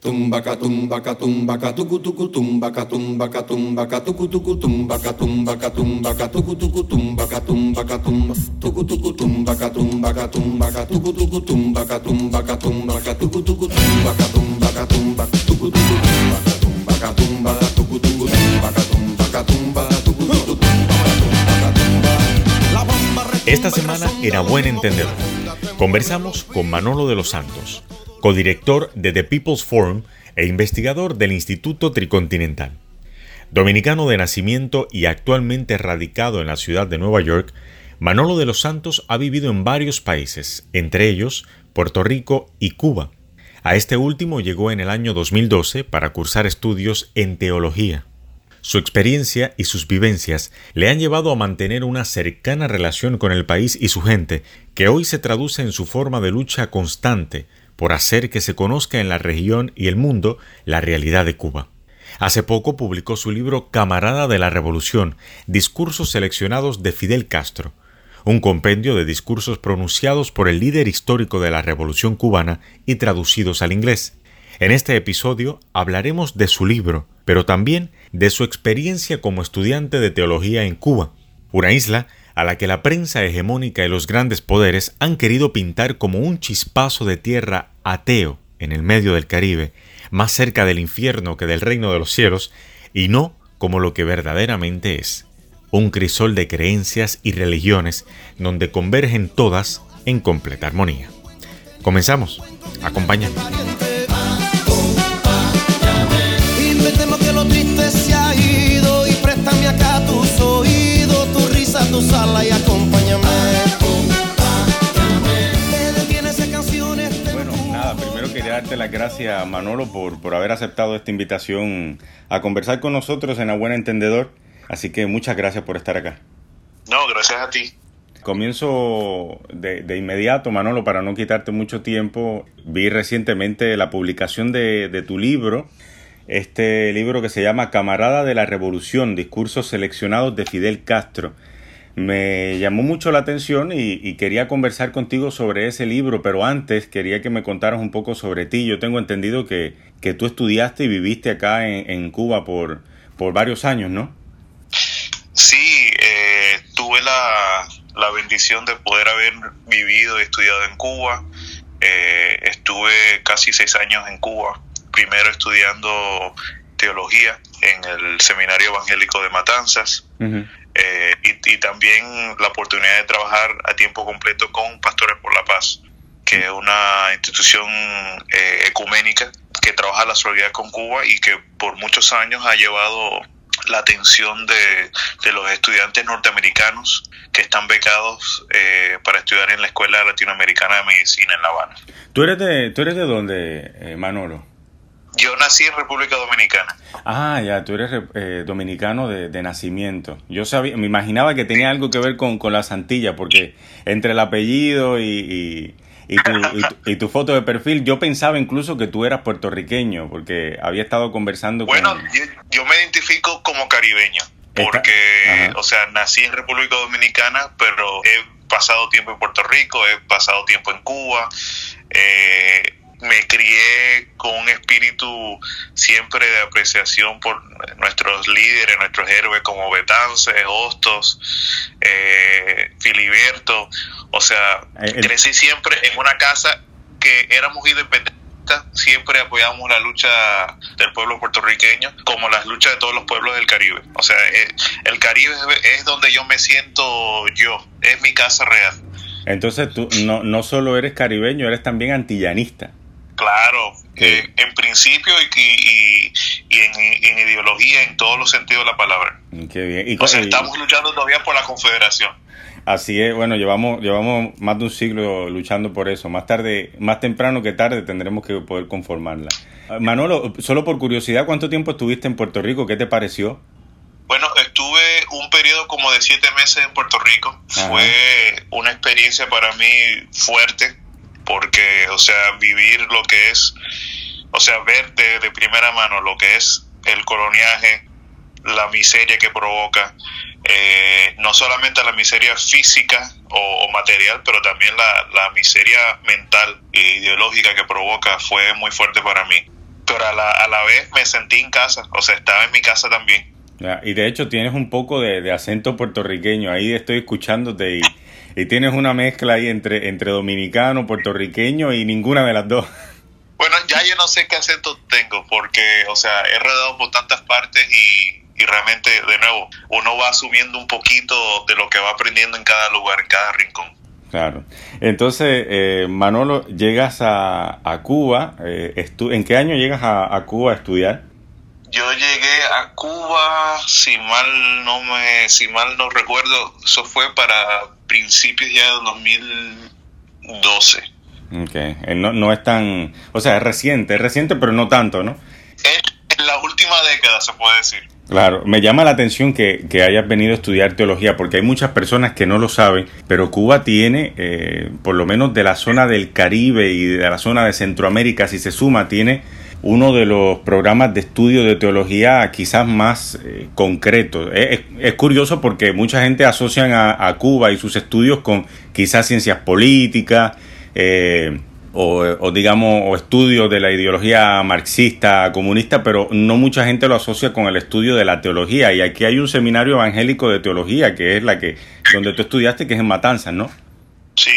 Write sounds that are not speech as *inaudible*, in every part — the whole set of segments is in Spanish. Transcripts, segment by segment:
Tumbaca Esta semana era buen entender. Conversamos con Manolo de los Santos codirector de The People's Forum e investigador del Instituto Tricontinental. Dominicano de nacimiento y actualmente radicado en la ciudad de Nueva York, Manolo de los Santos ha vivido en varios países, entre ellos Puerto Rico y Cuba. A este último llegó en el año 2012 para cursar estudios en teología. Su experiencia y sus vivencias le han llevado a mantener una cercana relación con el país y su gente, que hoy se traduce en su forma de lucha constante por hacer que se conozca en la región y el mundo la realidad de Cuba. Hace poco publicó su libro Camarada de la Revolución, Discursos seleccionados de Fidel Castro, un compendio de discursos pronunciados por el líder histórico de la Revolución cubana y traducidos al inglés. En este episodio hablaremos de su libro, pero también de su experiencia como estudiante de teología en Cuba, una isla a la que la prensa hegemónica y los grandes poderes han querido pintar como un chispazo de tierra ateo en el medio del Caribe, más cerca del infierno que del reino de los cielos, y no como lo que verdaderamente es, un crisol de creencias y religiones donde convergen todas en completa armonía. Comenzamos. Acompáñame. Bueno, nada, primero quería darte las gracias, Manolo, por, por haber aceptado esta invitación a conversar con nosotros en A Buen Entendedor. Así que muchas gracias por estar acá. No, gracias a ti. Comienzo de, de, inmediato, Manolo, para no quitarte mucho tiempo. Vi recientemente la publicación de, de, tu libro, este libro que se llama Camarada de la Revolución, Discursos Seleccionados de Fidel Castro me llamó mucho la atención y, quería conversar contigo sobre ese libro, pero antes quería que me contaras un poco sobre ti. Yo tengo entendido que, que tú estudiaste y viviste acá en, Cuba por, por, varios años, ¿no? Sí, eh, tuve la, la, bendición de poder haber vivido y estudiado en Cuba. Eh, estuve casi seis años en Cuba, primero estudiando teología en el Seminario Evangélico de Matanzas. Eh, y, también la oportunidad de trabajar a tiempo completo con Pastores por la Paz, que es una institución eh, ecuménica que trabaja la solidaridad con Cuba y que por muchos años ha llevado la atención de, los estudiantes norteamericanos que están becados eh, para estudiar en la Escuela Latinoamericana de Medicina en La Habana. ¿Tú eres de, tú eres de dónde, Manolo? Yo nací en República Dominicana. Ah, ya, tú eres eh, dominicano de, nacimiento. Yo sabía, me imaginaba que tenía algo que ver con, con la Santilla, porque entre el apellido y, y, tu, foto de perfil, yo pensaba incluso que tú eras puertorriqueño, porque había estado conversando bueno, con... Bueno, yo, me identifico como caribeño, porque, o sea, nací en República Dominicana, pero he pasado tiempo en Puerto Rico, he pasado tiempo en Cuba. Eh, me crié con un espíritu siempre de apreciación por nuestros líderes, nuestros héroes como Betance, Hostos, eh, Filiberto. O sea, eh, crecí siempre en una casa que éramos independientes siempre apoyamos la lucha del pueblo puertorriqueño como las luchas de todos los pueblos del Caribe. O sea, eh, el Caribe es donde yo me siento yo, es mi casa real. Entonces tú no, no solo eres caribeño, eres también antillanista. Claro, eh, en principio y, en, ideología, en todos los sentidos de la palabra. Qué bien. o sea, estamos luchando todavía por la confederación. Así es, bueno, llevamos, llevamos más de un siglo luchando por eso. Más tarde, más temprano que tarde tendremos que poder conformarla. Manolo, solo por curiosidad, ¿cuánto tiempo estuviste en Puerto Rico? ¿Qué te pareció? Bueno, estuve un periodo como de siete meses en Puerto Rico. Fue una experiencia para mí fuerte porque, o sea, vivir lo que es, o sea, ver de, primera mano lo que es el coloniaje, la miseria que provoca, eh, no solamente la miseria física o, material, pero también la, miseria mental e ideológica que provoca fue muy fuerte para mí. pero a la, a la vez me sentí en casa, o sea, estaba en mi casa también. y de hecho tienes un poco de, acento puertorriqueño, ahí estoy escuchándote y, y, tienes una mezcla ahí entre, entre dominicano, puertorriqueño y ninguna de las dos. Bueno, ya yo no sé qué acento tengo, porque, o sea, he rodado por tantas partes y, y realmente, de nuevo, uno va asumiendo un poquito de lo que va aprendiendo en cada lugar, en cada rincón. Claro. Entonces, eh, Manolo, llegas a, a Cuba. Eh, ¿En qué año llegas a, Cuba a estudiar? Yo llegué a Cuba, si mal no me, si mal no recuerdo, eso fue para principios ya de 2012. Ok, eh, no, no es tan, o sea, es reciente, es reciente, pero no tanto, ¿no? Es en la última década, se puede decir. Claro, me llama la atención que, hayas venido a estudiar teología porque hay muchas personas que no lo saben, pero Cuba tiene, eh, por lo menos de la zona del Caribe y de la zona de Centroamérica, si se suma, tiene uno de los programas de estudio de teología quizás más eh, concretos. Es, curioso porque mucha gente asocia a, Cuba y sus estudios con quizás ciencias políticas, eh, o, digamos o estudios de la ideología marxista comunista pero no mucha gente lo asocia con el estudio de la teología. Y aquí hay un seminario evangélico de teología que es la que donde tú estudiaste que es en Matanzas no sí.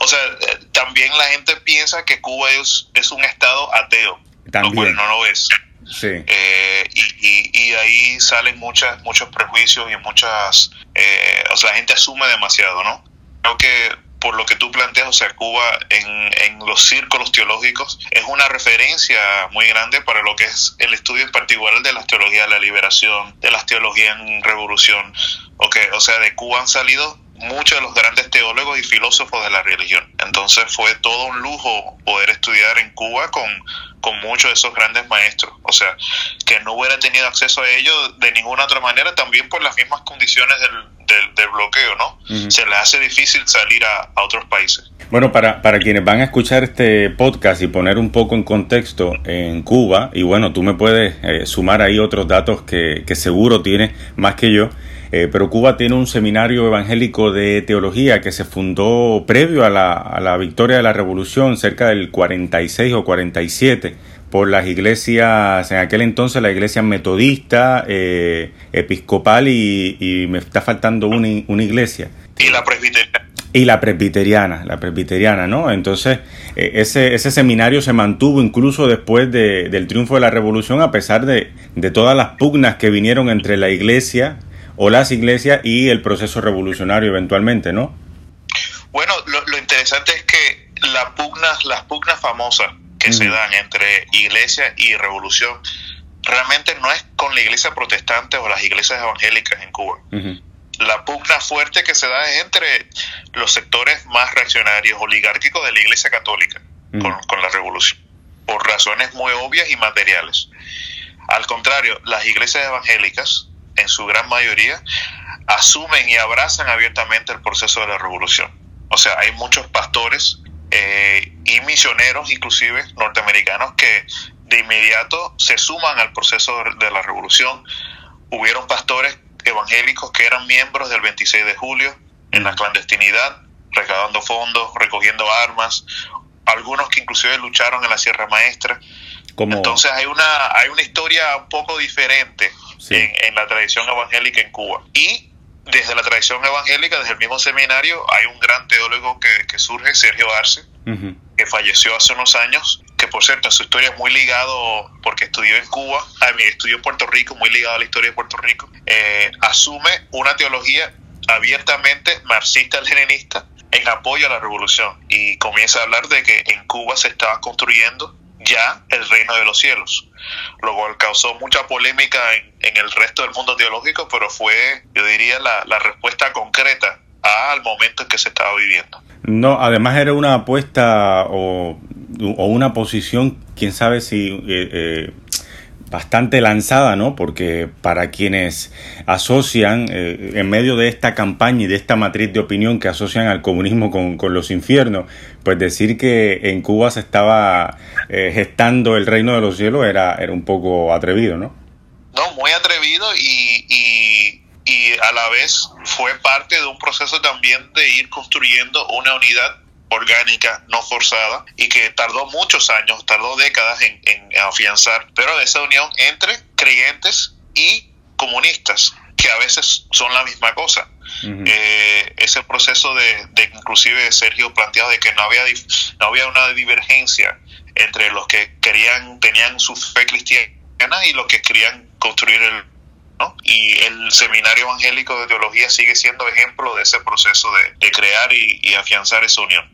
O sea eh, también la gente piensa que Cuba es un estado ateo también no lo es Sí. Eh, y, y, ahí salen muchas, muchos prejuicios y muchas... Eh, o sea, la gente asume demasiado, ¿no? Creo que por lo que tú planteas, o sea, Cuba en, en, los círculos teológicos es una referencia muy grande para lo que es el estudio en particular de las teologías de la liberación, de las teologías en revolución. Okay, o sea, de Cuba han salido muchos de los grandes teólogos y filósofos de la religión. Entonces fue todo un lujo poder estudiar en Cuba con, con muchos de esos grandes maestros. O sea, que no hubiera tenido acceso a ellos de ninguna otra manera, también por las mismas condiciones del, del, bloqueo, ¿no? Se le hace difícil salir a, a otros países. Bueno, para, para quienes van a escuchar este podcast y poner un poco en contexto en Cuba, y bueno, tú me puedes eh, sumar ahí otros datos que, que seguro tienes más que yo, eh, pero Cuba tiene un seminario evangélico de teología que se fundó previo a la, a la victoria de la revolución, cerca del 46 o 47 por las iglesias, en aquel entonces la iglesia metodista, eh, episcopal y, me está faltando una, una iglesia. Y la presbiteriana. Y la presbiteriana, la presbiteriana, ¿no? Entonces, eh, ese, ese seminario se mantuvo incluso después de, del triunfo de la revolución, a pesar de, de todas las pugnas que vinieron entre la iglesia o las iglesias y el proceso revolucionario eventualmente, ¿no? Bueno, lo, interesante es que las pugnas, las pugnas famosas que se dan entre iglesia y revolución realmente no es con la iglesia protestante o las iglesias evangélicas en Cuba. La pugna fuerte que se da es entre los sectores más reaccionarios, oligárquicos de la iglesia católica con, con la revolución, por razones muy obvias y materiales. Al contrario, las iglesias evangélicas en su gran mayoría, asumen y abrazan abiertamente el proceso de la revolución. O sea, hay muchos pastores eh, y misioneros, inclusive norteamericanos, que de inmediato se suman al proceso de la revolución. Hubieron pastores evangélicos que eran miembros del 26 de julio en la clandestinidad, recaudando fondos, recogiendo armas, algunos que inclusive lucharon en la Sierra Maestra. Entonces hay una, hay una historia un poco diferente en, la tradición evangélica en Cuba. Y desde la tradición evangélica, desde el mismo seminario, hay un gran teólogo que, surge, Sergio Arce, que falleció hace unos años, que por cierto, su historia es muy ligado, porque estudió en Cuba, estudió en Puerto Rico, muy ligado a la historia de Puerto Rico, eh, asume una teología abiertamente marxista-leninista en apoyo a la revolución. Y comienza a hablar de que en Cuba se estaba construyendo ya el reino de los cielos, lo cual causó mucha polémica en, el resto del mundo teológico, pero fue, yo diría, la, respuesta concreta al momento en que se estaba viviendo. No, además era una apuesta o, o una posición, quién sabe si eh, eh, bastante lanzada, ¿no? Porque para quienes asocian, eh, en medio de esta campaña y de esta matriz de opinión que asocian al comunismo con, los infiernos, pues decir que en Cuba se estaba eh, gestando el reino de los cielos era, era un poco atrevido, ¿no? No, muy atrevido y, y, y a la vez fue parte de un proceso también de ir construyendo una unidad orgánica, no forzada, y que tardó muchos años, tardó décadas en, afianzar, pero de esa unión entre creyentes y comunistas, que a veces son la misma cosa. Eh, ese proceso de, de, inclusive Sergio planteado de que no había, no había una divergencia entre los que querían, tenían su fe cristiana y los que querían construir el y el Seminario Evangélico de Teología sigue siendo ejemplo de ese proceso de, crear y, afianzar esa unión.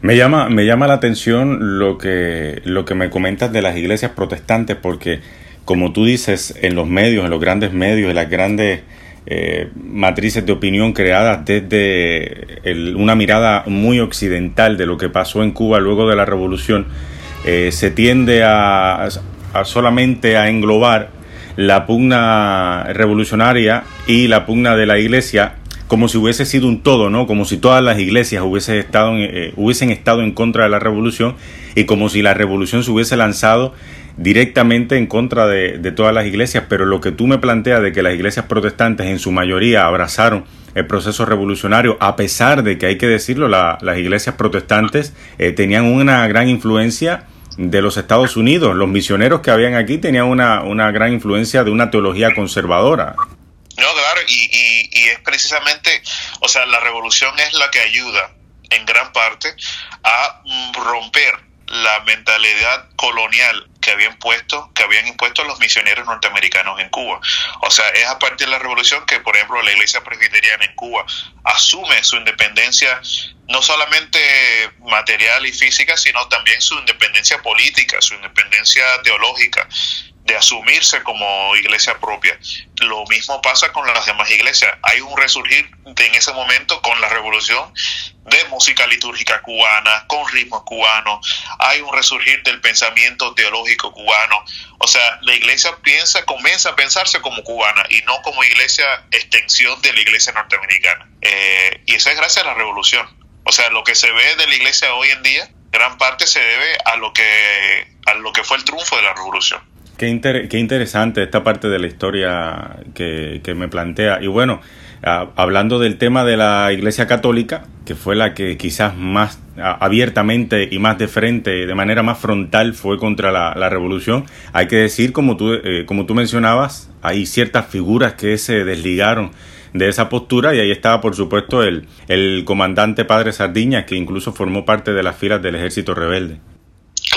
Me llama, me llama la atención lo que, lo que me comentas de las iglesias protestantes, porque como tú dices, en los medios, en los grandes medios, en las grandes eh, matrices de opinión creadas desde una mirada muy occidental de lo que pasó en Cuba luego de la revolución, eh, se tiende a, a solamente a englobar la pugna revolucionaria y la pugna de la iglesia como si hubiese sido un todo, ¿no? Como si todas las iglesias hubiese estado eh, hubiesen estado en contra de la revolución y como si la revolución se hubiese lanzado directamente en contra de, todas las iglesias. Pero lo que tú me planteas de que las iglesias protestantes en su mayoría abrazaron el proceso revolucionario, a pesar de que hay que decirlo, las iglesias protestantes eh, tenían una gran influencia de los Estados Unidos. Los misioneros que habían aquí tenían una, una gran influencia de una teología conservadora. No, claro, y, y, es precisamente, o sea, la revolución es la que ayuda en gran parte a romper la mentalidad colonial que habían puesto, que habían impuesto los misioneros norteamericanos en Cuba. O sea, es a partir de la revolución que, por ejemplo, la iglesia presbiteriana en Cuba asume su independencia no solamente material y física, sino también su independencia política, su independencia teológica, de asumirse como iglesia propia. Lo mismo pasa con las demás iglesias. Hay un resurgir en ese momento con la revolución de música litúrgica cubana, con ritmo cubano. Hay un resurgir del pensamiento teológico cubano. O sea, la iglesia piensa, comienza a pensarse como cubana y no como iglesia extensión de la iglesia norteamericana. Eh, y eso es gracias a la revolución. O sea, lo que se ve de la iglesia hoy en día, gran parte se debe a lo que, a lo que fue el triunfo de la revolución. Qué, interesante esta parte de la historia que, me plantea. Y bueno, hablando del tema de la Iglesia Católica, que fue la que quizás más abiertamente y más de frente, de manera más frontal, fue contra la, revolución, hay que decir, como tú, eh, como tú mencionabas, hay ciertas figuras que se desligaron de esa postura y ahí estaba por supuesto el, el comandante Padre Sardiña que incluso formó parte de las filas del ejército rebelde.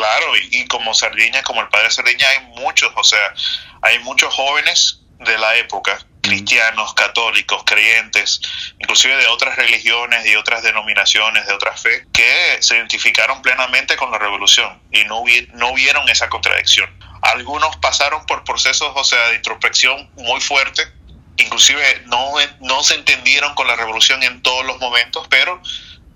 Claro, y, como Sardiña, como el Padre Sardiña hay muchos, o sea, hay muchos jóvenes de la época cristianos, católicos, creyentes, inclusive de otras religiones y otras denominaciones, de otras fe, que se identificaron plenamente con la revolución y no, no vieron esa contradicción. Algunos pasaron por procesos, o sea, de introspección muy fuerte, inclusive no, no se entendieron con la revolución en todos los momentos, pero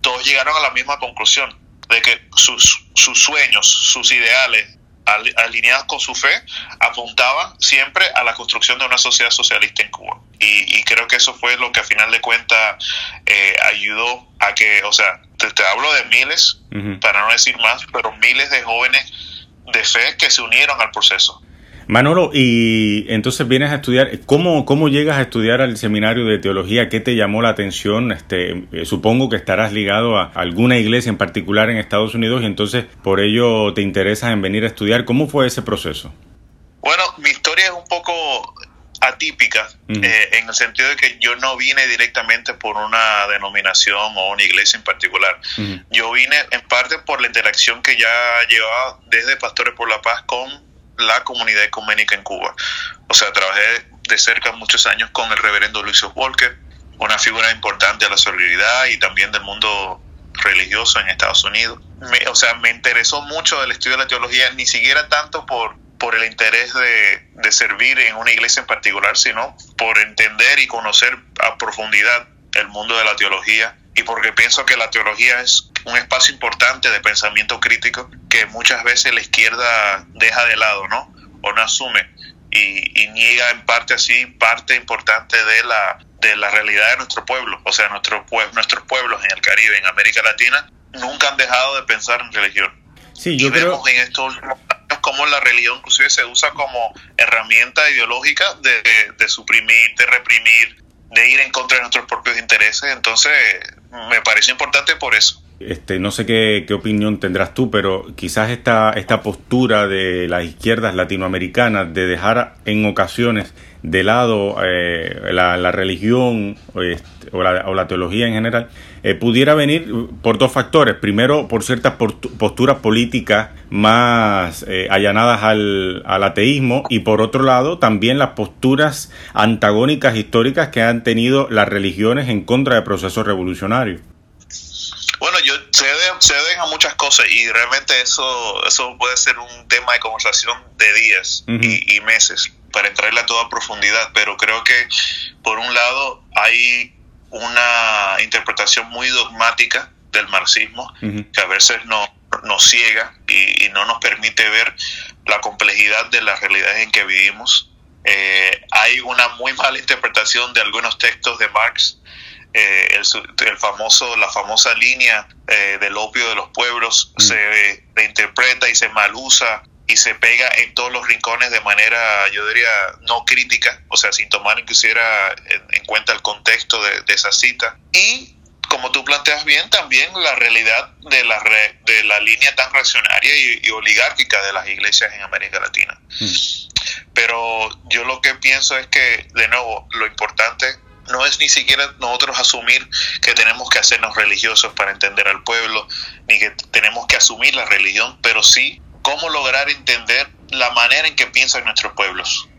todos llegaron a la misma conclusión, de que sus, sus sueños, sus ideales, alineados con su fe, apuntaban siempre a la construcción de una sociedad socialista en Cuba. Y, creo que eso fue lo que a final de cuentas eh, ayudó a que, o sea, te, hablo de miles, para no decir más, pero miles de jóvenes de fe que se unieron al proceso. Manolo, y entonces vienes a estudiar, ¿cómo, ¿cómo llegas a estudiar al seminario de teología? ¿Qué te llamó la atención? Este, supongo que estarás ligado a alguna iglesia en particular en Estados Unidos y entonces por ello te interesas en venir a estudiar. ¿Cómo fue ese proceso? Bueno, mi historia es un poco atípica eh, en el sentido de que yo no vine directamente por una denominación o una iglesia en particular. Yo vine en parte por la interacción que ya llevaba desde Pastores por la Paz con la comunidad ecuménica en Cuba. O sea, trabajé de cerca muchos años con el reverendo Luis Walker, una figura importante de la solidaridad y también del mundo religioso en Estados Unidos. o sea, me interesó mucho el estudio de la teología, ni siquiera tanto por, por el interés de, de servir en una iglesia en particular, sino por entender y conocer a profundidad el mundo de la teología y porque pienso que la teología es un espacio importante de pensamiento crítico que muchas veces la izquierda deja de lado, ¿no? O no asume y, niega en parte así parte importante de la, de la realidad de nuestro pueblo. O sea, nuestro, nuestros pueblos en el Caribe, en América Latina, nunca han dejado de pensar en religión. Sí, yo y vemos en estos últimos años cómo la religión inclusive se usa como herramienta ideológica de, de suprimir, de reprimir, de ir en contra de nuestros propios intereses. Entonces, me parece importante por eso. Este, no sé qué, opinión tendrás tú, pero quizás esta, esta postura de las izquierdas latinoamericanas de dejar en ocasiones de lado eh, la, la, religión este, o, la, o, la, teología en general, eh, pudiera venir por dos factores. Primero, por ciertas posturas políticas más eh, allanadas al, al, ateísmo y por otro lado, también las posturas antagónicas históricas que han tenido las religiones en contra de procesos revolucionarios. Se deben a muchas cosas y realmente eso, eso puede ser un tema de conversación de días uh -huh. y, y meses para entrarle a toda profundidad, pero creo que por un lado hay una interpretación muy dogmática del marxismo uh -huh. que a veces no, nos ciega y, y, no nos permite ver la complejidad de las realidades en que vivimos. Eh, hay una muy mala interpretación de algunos textos de Marx eh, el, el, famoso, la famosa línea eh, del opio de los pueblos mm. se reinterpreta y se malusa y se pega en todos los rincones de manera, yo diría, no crítica, o sea, sin tomar inclusive en, en cuenta el contexto de, de, esa cita. Y como tú planteas bien, también la realidad de la, re, de la línea tan reaccionaria y, y, oligárquica de las iglesias en América Latina. Mm. Pero yo lo que pienso es que, de nuevo, lo importante no es ni siquiera nosotros asumir que tenemos que hacernos religiosos para entender al pueblo, ni que tenemos que asumir la religión, pero sí cómo lograr entender la manera en que piensan nuestros pueblos.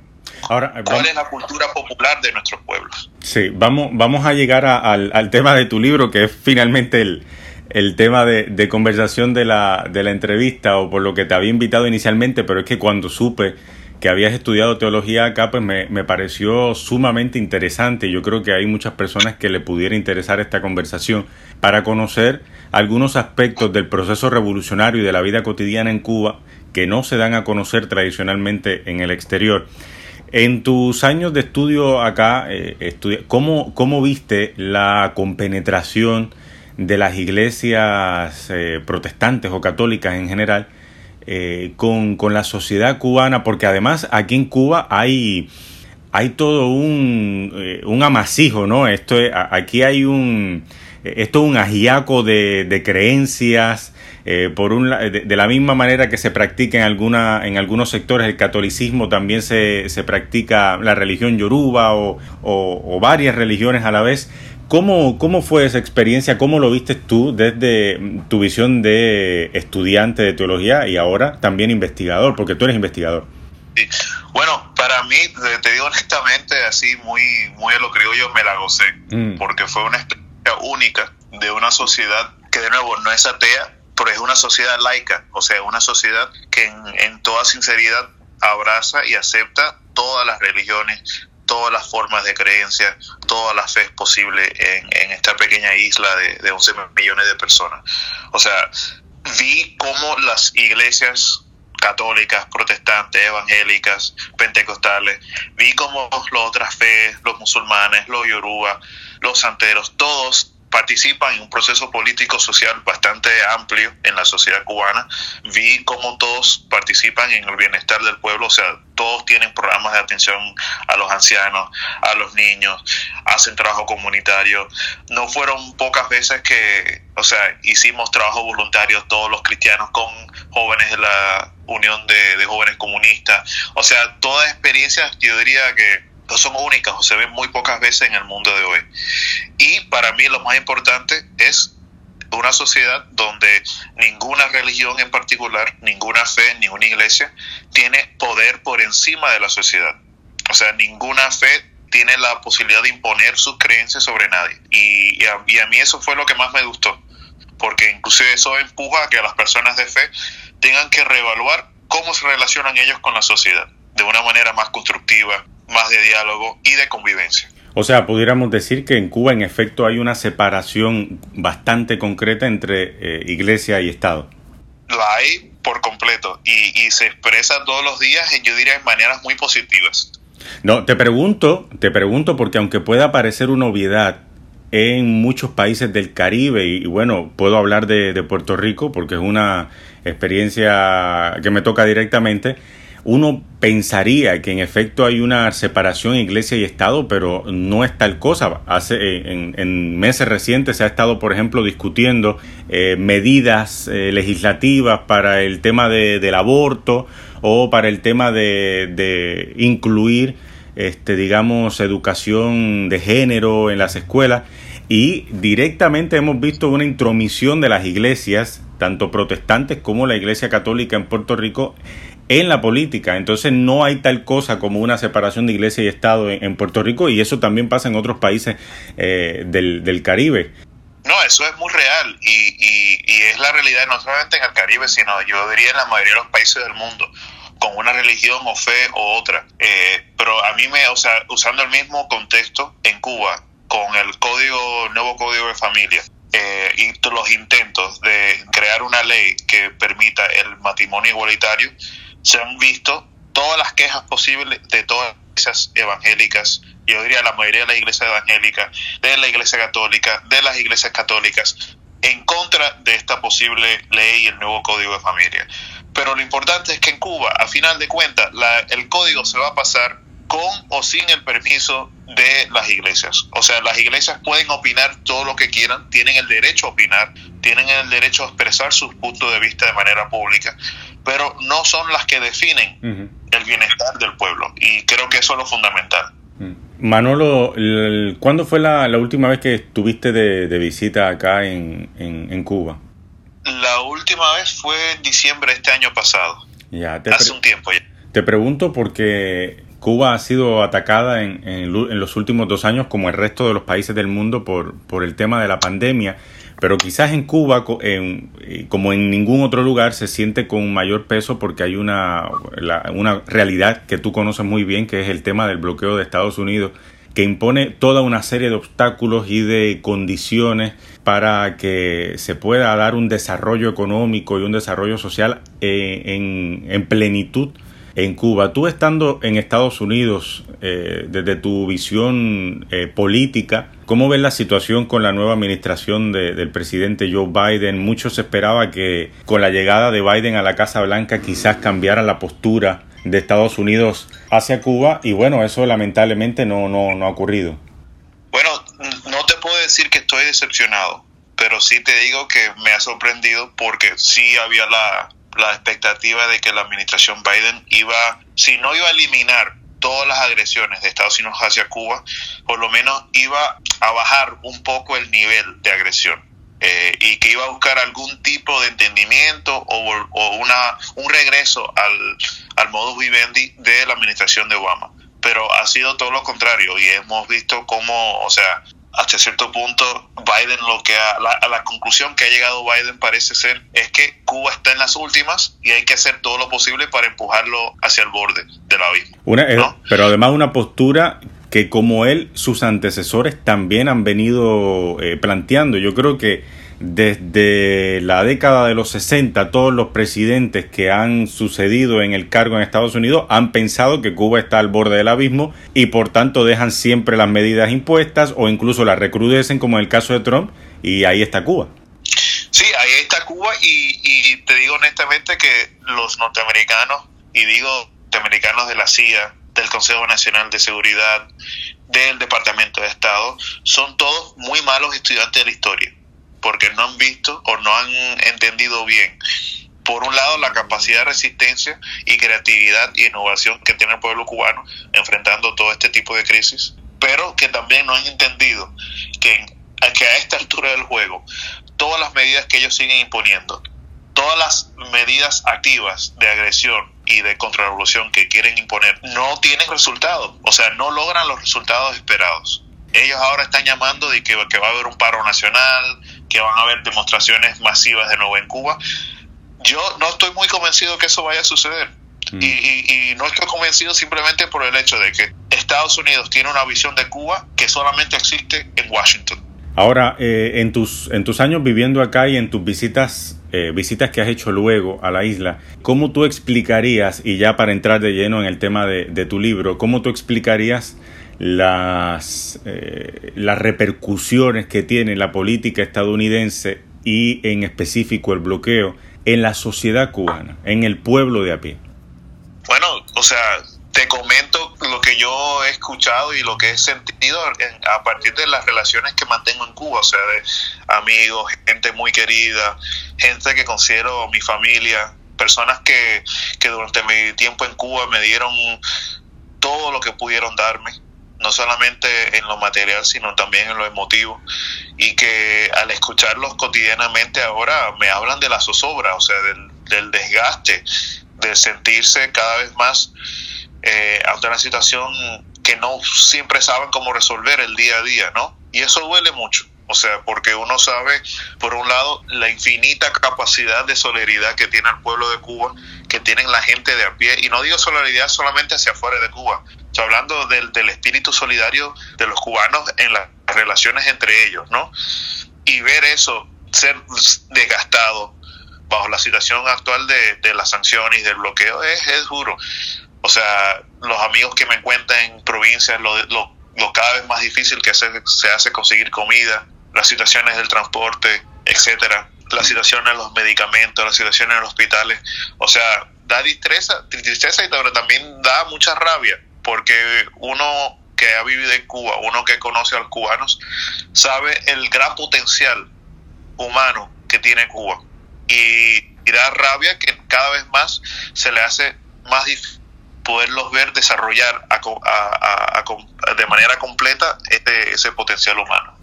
Ahora, ¿Cuál vamos, es la cultura popular de nuestros pueblos? Sí, vamos, vamos a llegar a, al, al, tema de tu libro, que es finalmente el, el tema de, de conversación de la, de la entrevista, o por lo que te había invitado inicialmente, pero es que cuando supe que habías estudiado teología acá, pues me, me, pareció sumamente interesante. Yo creo que hay muchas personas que le pudiera interesar esta conversación para conocer algunos aspectos del proceso revolucionario y de la vida cotidiana en Cuba que no se dan a conocer tradicionalmente en el exterior. En tus años de estudio acá, eh, ¿cómo, ¿cómo, viste la compenetración de las iglesias eh, protestantes o católicas en general eh, con, con, la sociedad cubana, porque además aquí en Cuba hay, hay todo un, eh, un amasijo, ¿no? Esto es, aquí hay un, esto es un ajiaco de, creencias, eh, por un, de, la misma manera que se practica en, alguna, en algunos sectores el catolicismo, también se, se practica la religión yoruba o, o varias religiones a la vez. ¿Cómo, ¿Cómo fue esa experiencia? ¿Cómo lo viste tú desde tu visión de estudiante de teología y ahora también investigador? Porque tú eres investigador. Sí. Bueno, para mí, te digo honestamente, así muy, muy a lo criollo, me la gocé. Mm. Porque fue una experiencia única de una sociedad que, de nuevo, no es atea, pero es una sociedad laica. O sea, una sociedad que en, en toda sinceridad abraza y acepta todas las religiones, todas las formas de creencia, toda la fe posible en, en esta pequeña isla de, de 11 millones de personas. O sea, vi cómo las iglesias católicas, protestantes, evangélicas, pentecostales, vi cómo las otras fe, los musulmanes, los yoruba, los santeros, todos participan en un proceso político social bastante amplio en la sociedad cubana. Vi cómo todos participan en el bienestar del pueblo, o sea, todos tienen programas de atención a los ancianos, a los niños, hacen trabajo comunitario. No fueron pocas veces que, o sea, hicimos trabajo voluntario todos los cristianos con jóvenes de la Unión de, de Jóvenes Comunistas. O sea, todas experiencias, yo diría que no son únicas o se ven muy pocas veces en el mundo de hoy. Y para mí lo más importante es una sociedad donde ninguna religión en particular, ninguna fe, ninguna iglesia tiene poder por encima de la sociedad. O sea, ninguna fe tiene la posibilidad de imponer sus creencias sobre nadie. Y, a mí eso fue lo que más me gustó, porque inclusive eso empuja a que las personas de fe tengan que reevaluar cómo se relacionan ellos con la sociedad de una manera más constructiva, más de diálogo y de convivencia. O sea, pudiéramos decir que en Cuba en efecto hay una separación bastante concreta entre eh, iglesia y Estado. La hay por completo y, y, se expresa todos los días, yo diría, en maneras muy positivas. No, te pregunto, te pregunto porque aunque pueda parecer una obviedad en muchos países del Caribe y, y bueno, puedo hablar de, de Puerto Rico porque es una experiencia que me toca directamente, uno pensaría que en efecto hay una separación iglesia y Estado, pero no es tal cosa. Hace, eh, en, meses recientes se ha estado, por ejemplo, discutiendo eh, medidas eh, legislativas para el tema del aborto o para el tema de, de incluir, este, digamos, educación de género en las escuelas. Y directamente hemos visto una intromisión de las iglesias, tanto protestantes como la iglesia católica en Puerto Rico, en la política. Entonces no hay tal cosa como una separación de iglesia y Estado en, Puerto Rico y eso también pasa en otros países eh, del, Caribe. No, eso es muy real y, es la realidad no solamente en el Caribe, sino yo diría en la mayoría de los países del mundo con una religión o fe o otra. Eh, pero a mí me, o sea, usando el mismo contexto en Cuba, con el código, nuevo código de familia, eh, y los intentos de crear una ley que permita el matrimonio igualitario, se han visto todas las quejas posibles de todas las iglesias evangélicas, yo diría la mayoría de las iglesias evangélicas, de la iglesia católica, de las iglesias católicas, en contra de esta posible ley y el nuevo código de familia. Pero lo importante es que en Cuba, a final de cuentas, el código se va a pasar con o sin el permiso de las iglesias. O sea, las iglesias pueden opinar todo lo que quieran, tienen el derecho a opinar, tienen el derecho a expresar sus puntos de vista de manera pública, pero no son las que definen el bienestar del pueblo. Y creo que eso es lo fundamental. Mm. Manolo, ¿cuándo fue la, última vez que estuviste de, visita acá en, en, Cuba? La última vez fue en diciembre de este año pasado. Ya, Hace un tiempo ya. Te pregunto porque Cuba ha sido atacada en, en, los últimos dos años como el resto de los países del mundo por, por el tema de la pandemia, pero quizás en Cuba, como en ningún otro lugar, se siente con mayor peso porque hay una, una realidad que tú conoces muy bien, que es el tema del bloqueo de Estados Unidos que impone toda una serie de obstáculos y de condiciones para que se pueda dar un desarrollo económico y un desarrollo social eh, en, en plenitud en Cuba. Tú estando en Estados Unidos, eh, desde tu visión eh, política, ¿cómo ves la situación con la nueva administración del presidente Joe Biden? Muchos esperaba que con la llegada de Biden a la Casa Blanca quizás cambiara la postura de Estados Unidos hacia Cuba y bueno, eso lamentablemente no, no, no ha ocurrido. Bueno, no te puedo decir que estoy decepcionado, pero sí te digo que me ha sorprendido porque sí había la, la expectativa de que la administración Biden iba, si no iba a eliminar todas las agresiones de Estados Unidos hacia Cuba, por lo menos iba a bajar un poco el nivel de agresión. Eh, y que iba a buscar algún tipo de entendimiento o, una, un regreso al, al modus vivendi de la administración de Obama. Pero ha sido todo lo contrario y hemos visto cómo, o sea, hasta cierto punto Biden lo que a la, conclusión que ha llegado Biden parece ser es que Cuba está en las últimas y hay que hacer todo lo posible para empujarlo hacia el borde del abismo. Una, eh, Pero además una postura que como él, sus antecesores también han venido eh, planteando. Yo creo que desde la década de los 60, todos los presidentes que han sucedido en el cargo en Estados Unidos han pensado que Cuba está al borde del abismo y por tanto dejan siempre las medidas impuestas o incluso las recrudecen como en el caso de Trump y ahí está Cuba. Sí, ahí está Cuba y, y te digo honestamente que los norteamericanos, y digo norteamericanos de la CIA, del Consejo Nacional de Seguridad, del Departamento de Estado, son todos muy malos estudiantes de la historia porque no han visto o no han entendido bien por un lado la capacidad de resistencia y creatividad y innovación que tiene el pueblo cubano enfrentando todo este tipo de crisis, pero que también no han entendido que, a esta altura del juego todas las medidas que ellos siguen imponiendo, todas las medidas activas de agresión y de contrarrevolución que quieren imponer no tienen resultados, o sea, no logran los resultados esperados. Ellos ahora están llamando de que, que va a haber un paro nacional, que van a haber demostraciones masivas de nuevo en Cuba. Yo no estoy muy convencido que eso vaya a suceder. Mm. Y, no estoy convencido simplemente por el hecho de que Estados Unidos tiene una visión de Cuba que solamente existe en Washington. Ahora, eh, en, tus, en tus años viviendo acá y en tus visitas, eh, visitas que has hecho luego a la isla, ¿cómo tú explicarías, y ya para entrar de lleno en el tema de, de tu libro, cómo tú explicarías las, eh, las repercusiones que tiene la política estadounidense y en específico el bloqueo en la sociedad cubana, en el pueblo de a pie? Bueno, o sea, te comento lo que yo he escuchado y lo que he sentido a partir de las relaciones que mantengo en Cuba, o sea, de amigos, gente muy querida, gente que considero mi familia, personas que, que durante mi tiempo en Cuba me dieron todo lo que pudieron darme, no solamente en lo material, sino también en lo emotivo, y que al escucharlos cotidianamente ahora me hablan de la zozobra, o sea, del, del desgaste, de sentirse cada vez más eh, ante una situación que no siempre saben cómo resolver el día a día, ¿no? Y eso duele mucho. O sea, porque uno sabe, por un lado, la infinita capacidad de solidaridad que tiene el pueblo de Cuba, que tienen la gente de a pie, y no digo solidaridad solamente hacia afuera de Cuba, estoy hablando del, del espíritu solidario de los cubanos en las relaciones entre ellos, ¿no? Y ver eso ser desgastado bajo la situación actual de, de las sanciones y del bloqueo es, es duro. O sea, los amigos que me encuentran en provincias, lo, lo, lo cada vez más difícil que se, se hace conseguir comida, las situaciones del transporte, etcétera, las situaciones de los medicamentos, las situaciones en los hospitales. O sea, da tristeza, tristeza y también da mucha rabia, porque uno que ha vivido en Cuba, uno que conoce a los cubanos, sabe el gran potencial humano que tiene Cuba. Y, y da rabia que cada vez más se le hace más difícil poderlos ver desarrollar a, a, a, de manera completa este, ese potencial humano.